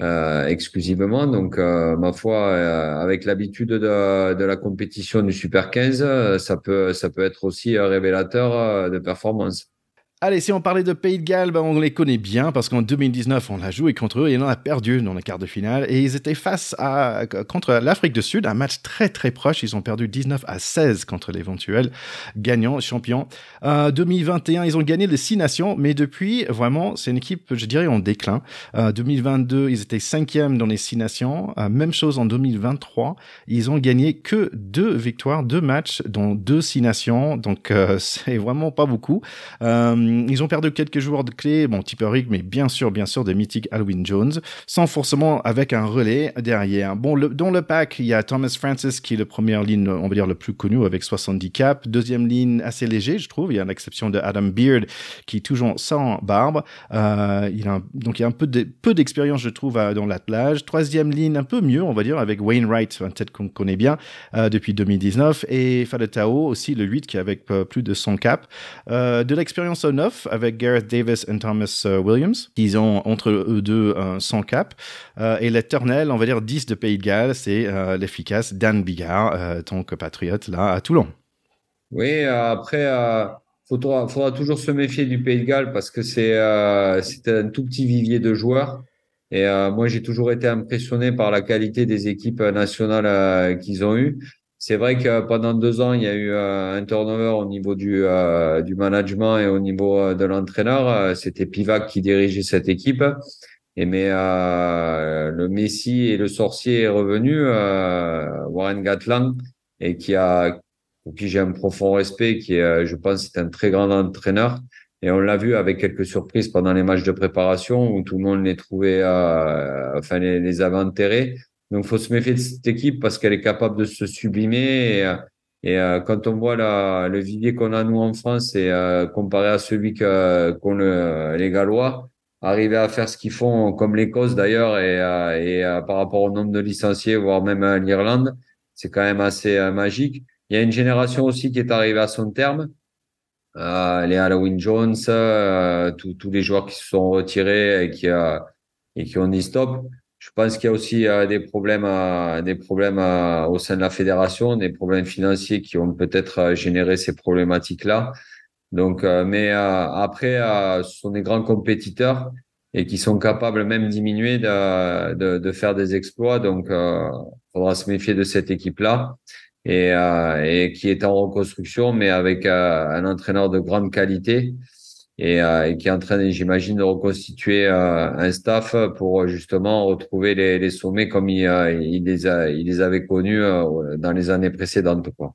euh, exclusivement. Donc, euh, ma foi, euh, avec l'habitude de, de, la compétition du Super 15, ça peut, ça peut être aussi révélateur de performance. Allez, si on parlait de Pays de Galles, ben on les connaît bien parce qu'en 2019, on a joué contre eux et on a perdu dans le quart de finale. Et ils étaient face à, contre l'Afrique du Sud, un match très très proche. Ils ont perdu 19 à 16 contre l'éventuel gagnant, champion. Euh, 2021, ils ont gagné les six nations, mais depuis, vraiment, c'est une équipe, je dirais, en déclin. Euh, 2022, ils étaient cinquième dans les six nations. Euh, même chose en 2023. Ils ont gagné que deux victoires, deux matchs dans deux six nations. Donc, euh, c'est vraiment pas beaucoup. Euh, ils ont perdu quelques joueurs de clé, bon, type Eric, mais bien sûr, bien sûr, des mythiques Alwyn Jones, sans forcément avec un relais derrière. Bon, le, dans le pack, il y a Thomas Francis, qui est le première ligne, on va dire, le plus connu, avec 70 caps. Deuxième ligne, assez léger, je trouve. Il y a l'exception de Adam Beard, qui est toujours sans barbe. Euh, il a, donc, il y a un peu peu d'expérience, je trouve, dans l'attelage. Troisième ligne, un peu mieux, on va dire, avec Wainwright, un tête qu'on connaît bien, euh, depuis 2019. Et Faletao, aussi, le 8, qui est avec euh, plus de 100 caps. Euh, de l'expérience avec Gareth Davis et Thomas euh, Williams. Ils ont entre eux deux 100 cap. Euh, et l'éternel, on va dire 10 de Pays de Galles, c'est euh, l'efficace Dan Bigard, ton compatriote là à Toulon. Oui, après, il faudra, toujours se méfier du Pays de Galles parce que c'est un tout petit vivier de joueurs. Et moi, j'ai toujours été impressionné par la qualité des équipes nationales qu'ils ont eues. C'est vrai que pendant deux ans, il y a eu euh, un turnover au niveau du, euh, du management et au niveau euh, de l'entraîneur. C'était Pivac qui dirigeait cette équipe. Et mais le Messi et le sorcier est revenu, Warren Gatland, et qui a pour qui j'ai un profond respect, qui est, je pense, c'est un très grand entraîneur. Et on l'a vu avec quelques surprises pendant les matchs de préparation où tout le monde les trouvait, enfin les, les avait enterrés. Donc, faut se méfier de cette équipe parce qu'elle est capable de se sublimer. Et, euh, quand on voit le vivier qu'on a nous en France et euh, comparé à celui qu'ont le, les Gallois, arriver à faire ce qu'ils font, comme l'Écosse d'ailleurs, et, euh, par rapport au nombre de licenciés, voire même l'Irlande, c'est quand même assez magique. Il y a une génération aussi qui est arrivée à son terme. les Halloween Jones, tous les joueurs qui se sont retirés et qui ont dit stop. Je pense qu'il y a aussi euh, des problèmes, euh, des problèmes euh, au sein de la fédération, des problèmes financiers qui ont peut-être généré ces problématiques-là. Donc, mais après, ce sont des grands compétiteurs et qui sont capables même diminuer de, de, de faire des exploits. Donc, il faudra se méfier de cette équipe-là et, et qui est en reconstruction, mais avec un entraîneur de grande qualité et, euh, et, qui est en train, j'imagine, de reconstituer euh, un staff pour justement retrouver les, les sommets comme il, euh, il, les a, il les avait connus dans les années précédentes. Quoi.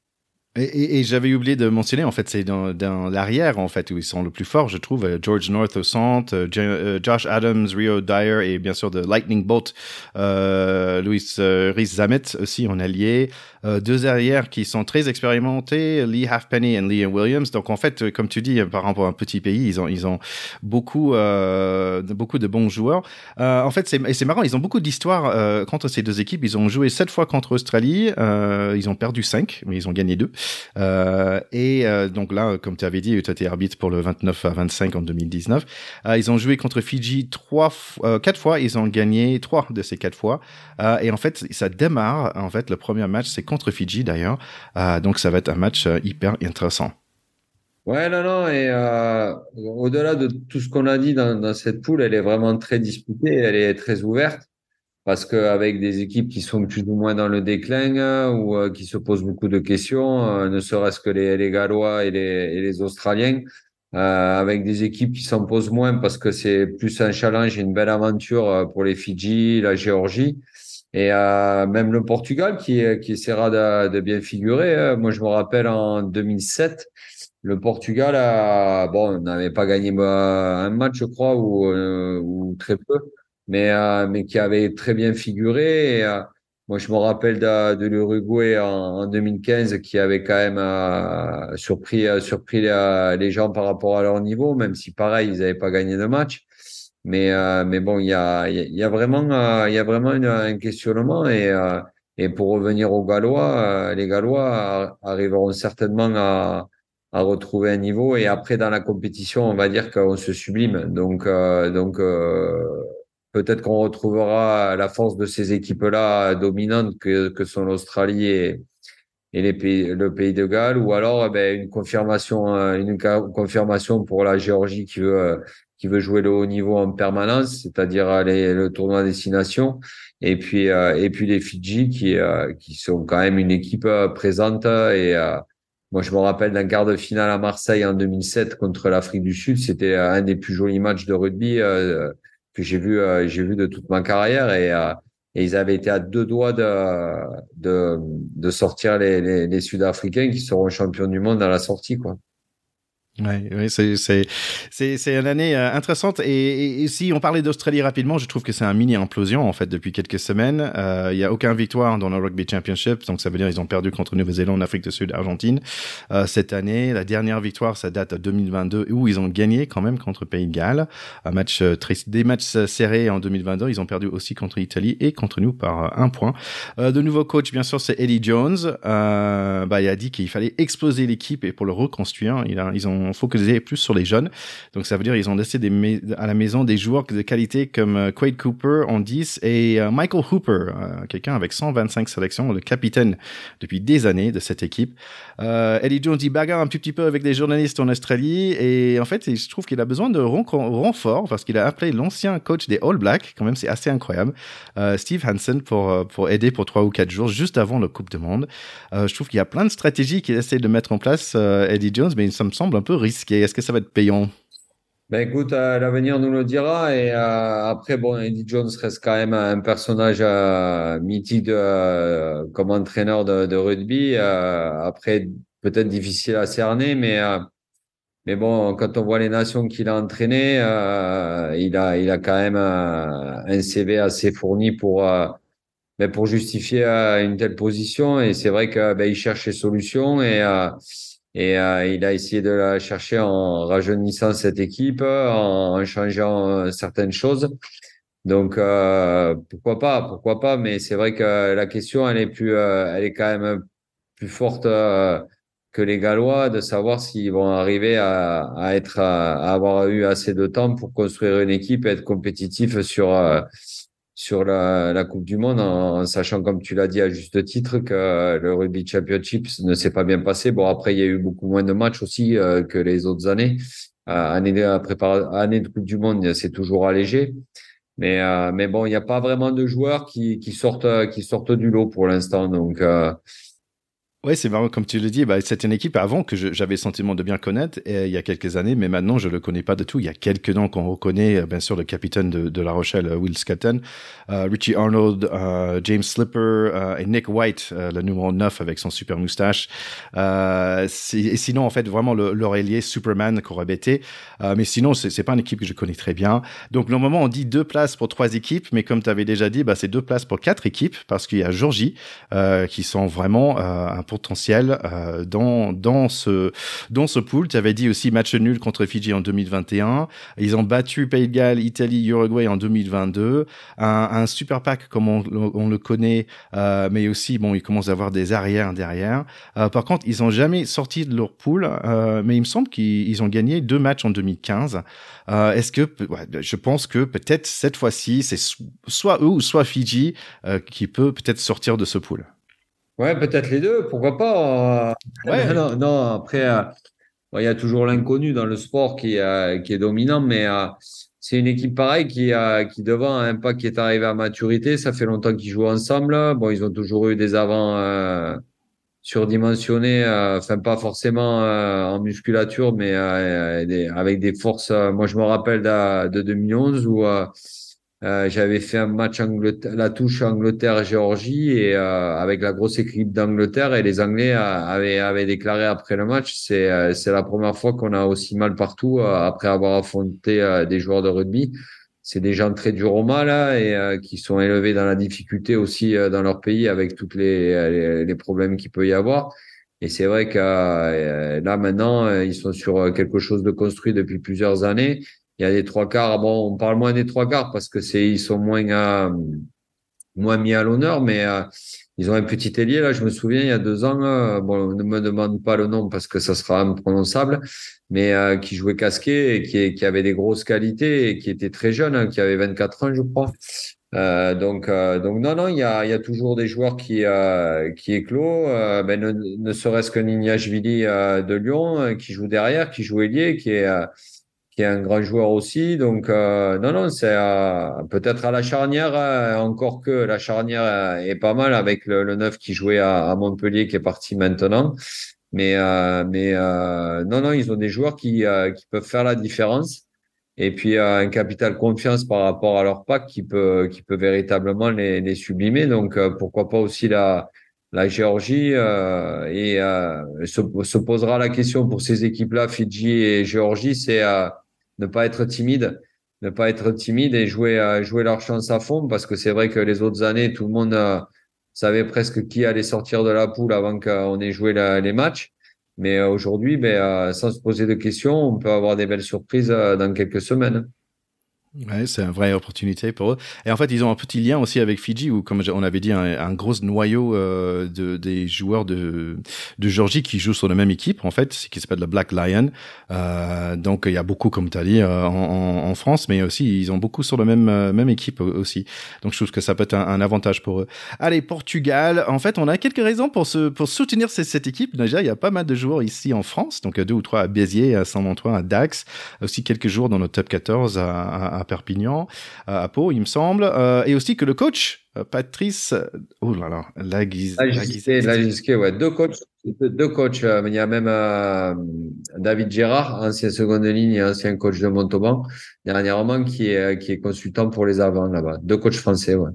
Et, et, j'avais oublié de mentionner, en fait, c'est dans, dans l'arrière, en fait, où ils sont le plus forts, je trouve. George North au centre, euh, Josh Adams, Rio Dyer et bien sûr de Lightning Bolt, euh, Louis euh, Rhys Zamet aussi en allié. Euh, deux arrières qui sont très expérimentés, Lee Halfpenny et Liam Williams. Donc, en fait, comme tu dis, par rapport à un petit pays, ils ont, ils ont beaucoup, beaucoup de bons joueurs. en fait, c'est, marrant, ils ont beaucoup d'histoires contre ces deux équipes. Ils ont joué sept fois contre Australie, ils ont perdu cinq, mais ils ont gagné deux. Euh, et euh, donc là, comme tu avais dit, tu étais arbitre pour le 29 à 25 en 2019. Euh, ils ont joué contre Fidji trois, quatre fois. Ils ont gagné trois de ces quatre fois. et en fait, ça démarre. En fait, le premier match, c'est contre Fidji d'ailleurs. donc ça va être un match hyper intéressant. Ouais, non, non, et au-delà de tout ce qu'on a dit dans, cette poule, elle est vraiment très disputée, elle est très ouverte parce qu'avec des équipes qui sont plus ou moins dans le déclin euh, ou euh, qui se posent beaucoup de questions, euh, ne serait-ce que les, les, Gallois et les, et les Australiens, avec des équipes qui s'en posent moins parce que c'est plus un challenge et une belle aventure pour les Fidji, la Géorgie. Et même le Portugal qui, qui essaiera de, bien figurer. Hein. Moi, je me rappelle en 2007, le Portugal a, bon, n'avait pas gagné un match, je crois, ou, très peu mais, euh, mais qui avait très bien figuré. Euh, moi, je me rappelle de, l'Uruguay en, en, 2015 qui avait quand même euh, surpris, surpris les gens par rapport à leur niveau, même si pareil, ils n'avaient pas gagné de match. Mais, mais bon, il y a, il y a vraiment, il y a vraiment un questionnement. Et, et pour revenir aux Gallois, les Gallois arriveront certainement à, à retrouver un niveau. Et après, dans la compétition, on va dire qu'on se sublime. Donc, donc Peut-être qu'on retrouvera la force de ces équipes-là dominantes que, que sont l'Australie et, et les pays, le pays de Galles, ou alors eh ben, une confirmation, euh, une confirmation pour la Géorgie qui veut euh, qui veut jouer le haut niveau en permanence, c'est-à-dire le tournoi destination, et puis euh, et puis les Fidji qui qui sont quand même une équipe présente et moi, je me rappelle d'un quart de finale à Marseille en 2007 contre l'Afrique du Sud. C'était un des plus jolis matchs de rugby que j'ai vu, euh, j'ai vu de toute ma carrière et, euh, ils avaient été à deux doigts de, de, de sortir les, les, les Sud-Africains qui seront champions du monde à la sortie, quoi. Ouais, ouais c'est c'est c'est c'est une année euh, intéressante et, et, si on parlait d'Australie rapidement, je trouve que c'est un mini implosion en fait depuis quelques semaines. Euh, il y a aucun victoire dans le rugby championship, donc ça veut dire ils ont perdu contre Nouvelle-Zélande, Afrique du Sud, Argentine euh, cette année. La dernière victoire, ça date de 2022 où ils ont gagné quand même contre Pays de Galles, un match euh, triste, des matchs serrés en 2022. Ils ont perdu aussi contre l'Italie et contre nous par un point. Euh, de nouveau coach, bien sûr, c'est Eddie Jones. bah il a dit qu'il fallait exploser l'équipe et pour le reconstruire, il a, ils ont focalisé plus sur les jeunes. Donc ça veut dire ils ont laissé à la maison des joueurs de qualité comme euh, Quade Cooper en 10 et euh, Michael Hooper, euh, quelqu'un avec 125 sélections, le capitaine depuis des années de cette équipe. Eddie Jones il bagarre un petit, peu avec des journalistes en Australie et en fait je trouve qu'il a besoin de renfort parce qu'il a appelé l'ancien coach des All Blacks, quand même c'est assez incroyable, Steve Hansen pour aider pour trois ou quatre jours juste avant le Coupe du Monde. je trouve qu'il y a plein de stratégies qu'il essaie de mettre en place Eddie Jones, mais ça me semble un peu risqué Est-ce que ça va être payant? Ben écoute, euh, l'avenir nous le dira. Et euh, après, bon, Eddie Jones reste quand même un personnage euh, mythique comme entraîneur de, rugby. après, peut-être difficile à cerner, mais mais bon, quand on voit les nations qu'il a entraînées, il a il a quand même un CV assez fourni pour ben, pour justifier une telle position. Et c'est vrai que ben, il cherche des solutions et et euh, il a essayé de la chercher en rajeunissant cette équipe, en, changeant euh, certaines choses. Donc euh, pourquoi pas, pourquoi pas. Mais c'est vrai que la question, elle est plus, euh, elle est quand même plus forte que les Gallois de savoir s'ils vont arriver à, à être, à avoir eu assez de temps pour construire une équipe et être compétitif sur sur la, Coupe du Monde en, sachant, comme tu l'as dit à juste titre, que le Rugby Championship ne s'est pas bien passé. Bon, après, il y a eu beaucoup moins de matchs aussi euh, que les autres années. Euh, année, de, année de Coupe du Monde, c'est toujours allégé. Mais, euh, mais bon, il n'y a pas vraiment de joueurs qui, qui, sortent, qui sortent du lot pour l'instant. Donc, Ouais, c'est marrant, comme tu le dis, bah, c'est une équipe avant que j'avais le sentiment de bien connaître et, il y a quelques années, mais maintenant je le connais pas de tout. Il y a quelques noms qu'on reconnaît, euh, bien sûr, le capitaine de, de La Rochelle, euh, Will Scatton, euh, Richie Arnold, euh, James Slipper euh, et Nick White, le numéro 9 avec son super moustache. et sinon, en fait, vraiment l'oreiller Superman qu'on répétait. mais sinon, c'est pas une équipe que je connais très bien. Donc, normalement, on dit deux places pour trois équipes, mais comme tu avais déjà dit, bah, c'est deux places pour quatre équipes parce qu'il y a Georgie qui sont vraiment un potentiel euh, dans, dans, ce, dans ce pool. Tu avais dit aussi match nul contre Fidji en 2021. Ils ont battu Pays de Galles, Italie, Uruguay en 2022. Un, un super pack comme on, le connaît, euh, mais aussi, bon, ils commencent à avoir des arrières derrière. Euh, par contre, ils ont jamais sorti de leur pool, euh, mais il me semble qu'ils ont gagné deux matchs en 2015. Euh, est-ce que, ouais, je pense que peut-être cette fois-ci, c'est soit eux ou soit Fidji qui peut peut-être sortir de ce pool. Ouais, peut-être les deux, pourquoi pas. Ouais. non, non, après, euh, il y a toujours l'inconnu dans le sport qui, euh, qui est dominant, mais euh, c'est une équipe pareille qui, qui devant un pas qui est arrivé à maturité. Ça fait longtemps qu'ils jouent ensemble. Bon, ils ont toujours eu des avants surdimensionnés, enfin pas forcément en musculature, mais avec des forces. moi, je me rappelle de, de 2011 où euh, j'avais fait un match Angleterre, la touche Angleterre-Géorgie et euh, avec la grosse équipe d'Angleterre et les Anglais euh, avaient, avaient déclaré après le match c'est c'est la première fois qu'on a aussi mal partout après avoir affronté des joueurs de rugby. C'est des gens très durs au mal là, et qui sont élevés dans la difficulté aussi dans leur pays avec toutes les, les, les problèmes qu'il peut y avoir. Et c'est vrai que là maintenant ils sont sur quelque chose de construit depuis plusieurs années il y a des trois quarts. Bon, on parle moins des trois quarts parce que c'est ils sont moins euh, moins mis à l'honneur, mais euh, ils ont un petit ailier là. Je me souviens il y a deux ans. Euh, bon, ne me demande pas le nom parce que ça sera imprononçable, mais qui jouait casqué et qui, avait des grosses qualités et qui était très jeune, hein, qui avait 24 ans, je crois. donc, donc non, non, il y a, il y a toujours des joueurs qui, qui éclos. ben, ne, ne serait-ce que Nignashvili de Lyon qui joue derrière, qui joue ailier, qui est qui est un grand joueur aussi. Donc, euh, non, non, c'est euh, peut-être à la charnière, euh, encore que la charnière est pas mal avec le, le 9 qui jouait à, à, Montpellier qui est parti maintenant. Mais, mais non, non, ils ont des joueurs qui, qui peuvent faire la différence. Et puis un capital confiance par rapport à leur pack qui peut, qui peut véritablement les, les sublimer. Donc, pourquoi pas aussi la, la Géorgie et se, se, posera la question pour ces équipes-là, Fidji et Géorgie, c'est ne pas être timide, ne pas être timide et jouer, euh, jouer leur chance à fond parce que c'est vrai que les autres années, tout le monde euh, savait presque qui allait sortir de la poule avant qu'on ait joué les matchs. Mais euh, aujourd'hui, ben, sans se poser de questions, on peut avoir des belles surprises dans quelques semaines. Ouais, c'est une vraie opportunité pour eux. Et en fait, ils ont un petit lien aussi avec Fidji, où, comme on avait dit, un, gros noyau euh, de, des joueurs de, de Georgie qui jouent sur la même équipe, en fait, qui s'appelle le Black Lion. Euh, donc, il y a beaucoup, comme tu as dit, euh, en, en, France, mais aussi, ils ont beaucoup sur la même, euh, même équipe aussi. Donc, je trouve que ça peut être un, un, avantage pour eux. Allez, Portugal. En fait, on a quelques raisons pour, se, pour soutenir cette, équipe. Déjà, il y a pas mal de joueurs ici en France, donc deux ou trois à Béziers, à Saint-Antoine, à Dax, aussi quelques joueurs dans le top 14 à, à Perpignan, à Pau, il me semble, euh, et aussi que le coach euh, Patrice, oh là là, Laguise, ouais, deux coachs, deux coachs. Euh, il y a même David Gérard, ancien seconde ligne et ancien coach de Montauban, dernièrement qui est qui est consultant pour les avants là-bas. Deux coachs français, ouais.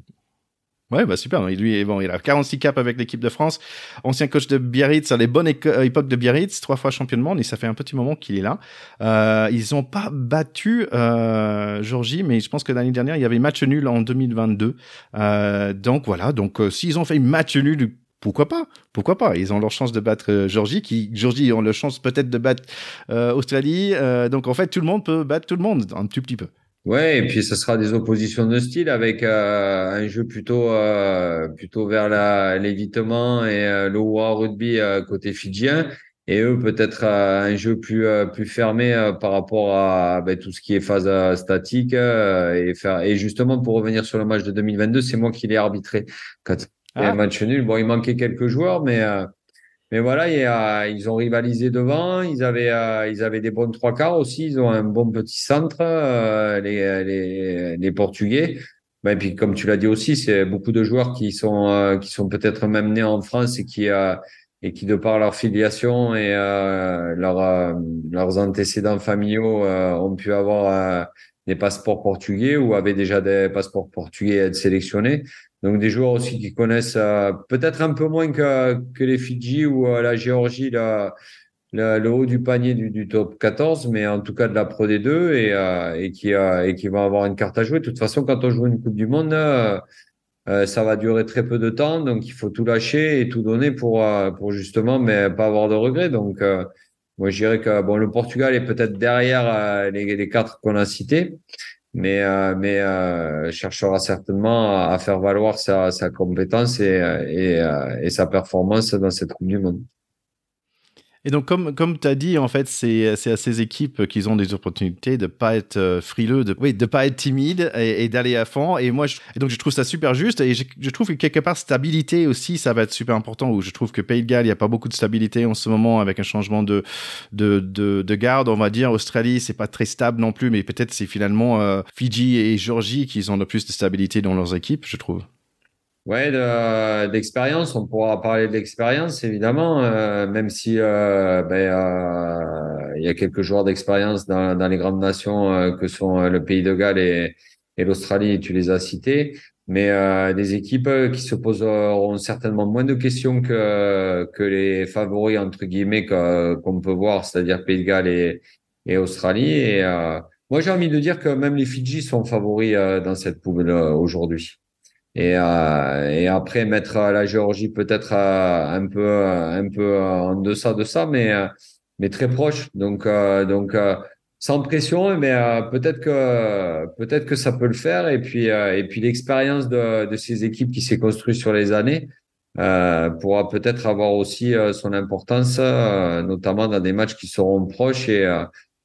Ouais, bah super. Lui, bon, il a 46 caps avec l'équipe de France, ancien coach de Biarritz, à les bonnes euh, époques de Biarritz, trois fois champion de monde, et ça fait un petit moment qu'il est là. Euh, ils ont pas battu euh, Georgie, mais je pense que l'année dernière, il y avait match nul en 2022. Euh, donc voilà, donc euh, s'ils ont fait match nul, pourquoi pas? Pourquoi pas? Ils ont leur chance de battre euh, Georgie, qui Georgie ont leur chance peut-être de battre Australie. donc en fait, tout le monde peut battre tout le monde un tout petit peu. Ouais, et puis ce sera des oppositions de style avec euh, un jeu plutôt euh, plutôt vers l'évitement et euh, le war rugby côté fidjien et eux peut-être un jeu plus plus fermé par rapport à ben, tout ce qui est phase statique et faire et justement pour revenir sur le match de 2022, c'est moi qui l'ai arbitré quand il y a un ah. match nul. Bon, il manquait quelques joueurs mais mais voilà, il ils ont rivalisé devant. Ils avaient, euh, ils avaient des bons trois quarts aussi. Ils ont un bon petit centre, euh, les, les, les, Portugais. Ben, et puis, comme tu l'as dit aussi, c'est beaucoup de joueurs qui sont, euh, qui sont peut-être même nés en France et qui, et qui, de par leur filiation et euh, leur, euh, leurs antécédents familiaux, euh, ont pu avoir des passeports portugais ou avaient déjà des passeports portugais et être sélectionnés. Donc des joueurs aussi qui connaissent peut-être un peu moins que, que les Fidji ou la Géorgie le, haut du panier du, du, top 14, mais en tout cas de la Pro D2 et, et qui, et qui vont avoir une carte à jouer. De toute façon, quand on joue une Coupe du Monde, euh, ça va durer très peu de temps, donc il faut tout lâcher et tout donner pour, euh, pour justement mais pas avoir de regrets. Donc, euh, moi, je dirais que bon, le Portugal est peut-être derrière les, quatre qu'on a cités, mais, mais cherchera certainement à, faire valoir sa, compétence et, et, et sa performance dans cette Coupe Monde. Et donc, comme, comme tu as dit, en fait, c'est à ces équipes qu'ils ont des opportunités de pas être euh, frileux, de oui, de pas être timide et, d'aller à fond. Et moi, je, et donc, je trouve ça super juste. Et je, je, trouve que quelque part, stabilité aussi, ça va être super important. Où je trouve que Pays de Galles, il n'y a pas beaucoup de stabilité en ce moment avec un changement de, de, de, de garde, on va dire. Australie, c'est pas très stable non plus, mais peut-être c'est finalement euh, Fidji et Georgie qui ont le plus de stabilité dans leurs équipes, je trouve. Ouais, d'expérience, on pourra parler d'expérience évidemment, euh, même si euh, ben, euh, il y a quelques joueurs d'expérience dans, dans, les grandes nations que sont le Pays de Galles et, et l'Australie, tu les as cités, mais des équipes qui se poseront certainement moins de questions que que les favoris entre guillemets qu'on peut voir, c'est-à-dire Pays de Galles et, et Australie. Et moi, j'ai envie de dire que même les Fidji sont favoris dans cette poule aujourd'hui et, euh, et après mettre la Géorgie peut-être euh, un peu un peu en deçà de ça, mais euh, mais très proche. Donc donc sans pression, mais peut-être que peut-être que ça peut le faire. Et puis et puis l'expérience de, de ces équipes qui s'est construite sur les années euh, pourra peut-être avoir aussi son importance, notamment dans des matchs qui seront proches et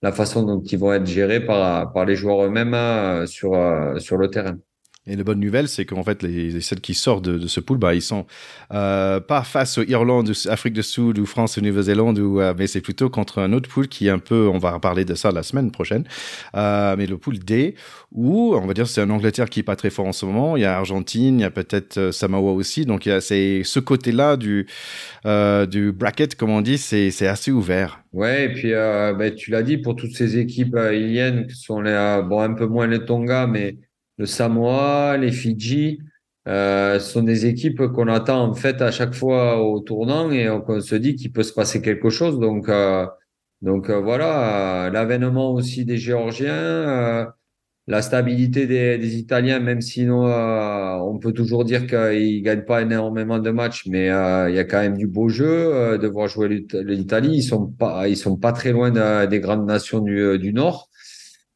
la façon dont ils vont être gérés par par les joueurs eux-mêmes sur sur le terrain. Et la bonne nouvelle, c'est qu'en fait, les, celles qui sortent de, ce pool, bah, ils sont euh, pas face au Irlande, Afrique du Sud ou France ou Nouvelle-Zélande, ou, euh, mais c'est plutôt contre un autre pool qui est un peu, on va parler de ça la semaine prochaine, euh, mais le pool D, où on va dire c'est un Angleterre qui est pas très fort en ce moment. Il y a Argentine, il y a peut-être euh, Samoa aussi, donc il y a c'est ce côté-là du euh, du bracket, comme on dit, c'est c'est assez ouvert. Ouais, et puis ben, tu l'as dit pour toutes ces équipes iliennes qui sont les, bon un peu moins les Tonga, mais le Samoa, les Fidji, euh, sont des équipes qu'on attend en fait à chaque fois au tournant et qu'on se dit qu'il peut se passer quelque chose. Donc, euh, donc euh, voilà, l'avènement aussi des Géorgiens, euh, la stabilité des, des, Italiens, même sinon on peut toujours dire qu'ils gagnent pas énormément de matchs, mais il y a quand même du beau jeu de voir jouer l'Italie. Ils sont pas, ils sont pas très loin des grandes nations du, du Nord.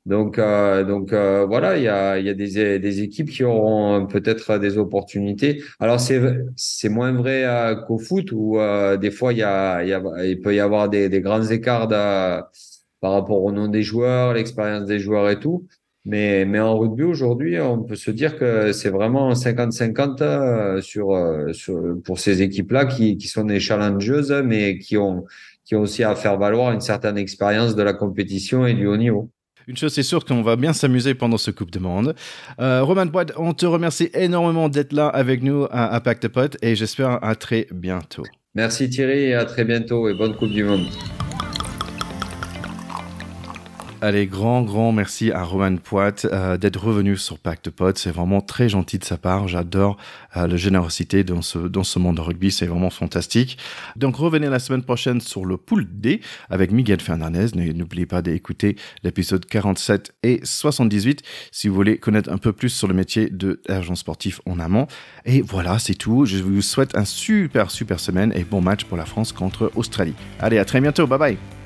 Donc, euh, donc euh, voilà, il y a, y a des, des équipes qui auront peut-être des opportunités. Alors c'est moins vrai euh, qu'au foot où euh, des fois il y a, y a il peut y avoir des, des grands écarts par rapport au nom des joueurs, l'expérience des joueurs et tout. Mais mais en rugby aujourd'hui, on peut se dire que c'est vraiment 50-50 sur, sur pour ces équipes-là qui qui sont des challengeuses, mais qui ont qui ont aussi à faire valoir une certaine expérience de la compétition et du haut niveau. Une chose c'est sûr qu'on va bien s'amuser pendant ce Coupe de Monde. Euh, Roman Boyd, on te remercie énormément d'être là avec nous à, Pacte Pot et j'espère à très bientôt. Merci Thierry et à très bientôt et bonne Coupe du Monde. Allez, grand, grand merci à Roman Poit euh, d'être revenu sur Pacte Pod. C'est vraiment très gentil de sa part. J'adore euh, la générosité dans ce, dans ce monde de rugby. C'est vraiment fantastique. Donc, revenez la semaine prochaine sur le pool D avec Miguel Fernandez. N'oubliez pas d'écouter l'épisode 47 et 78 si vous voulez connaître un peu plus sur le métier de agent sportif en amont. Et voilà, c'est tout. Je vous souhaite un super, super semaine et bon match pour la France contre Australie. Allez, à très bientôt. Bye bye.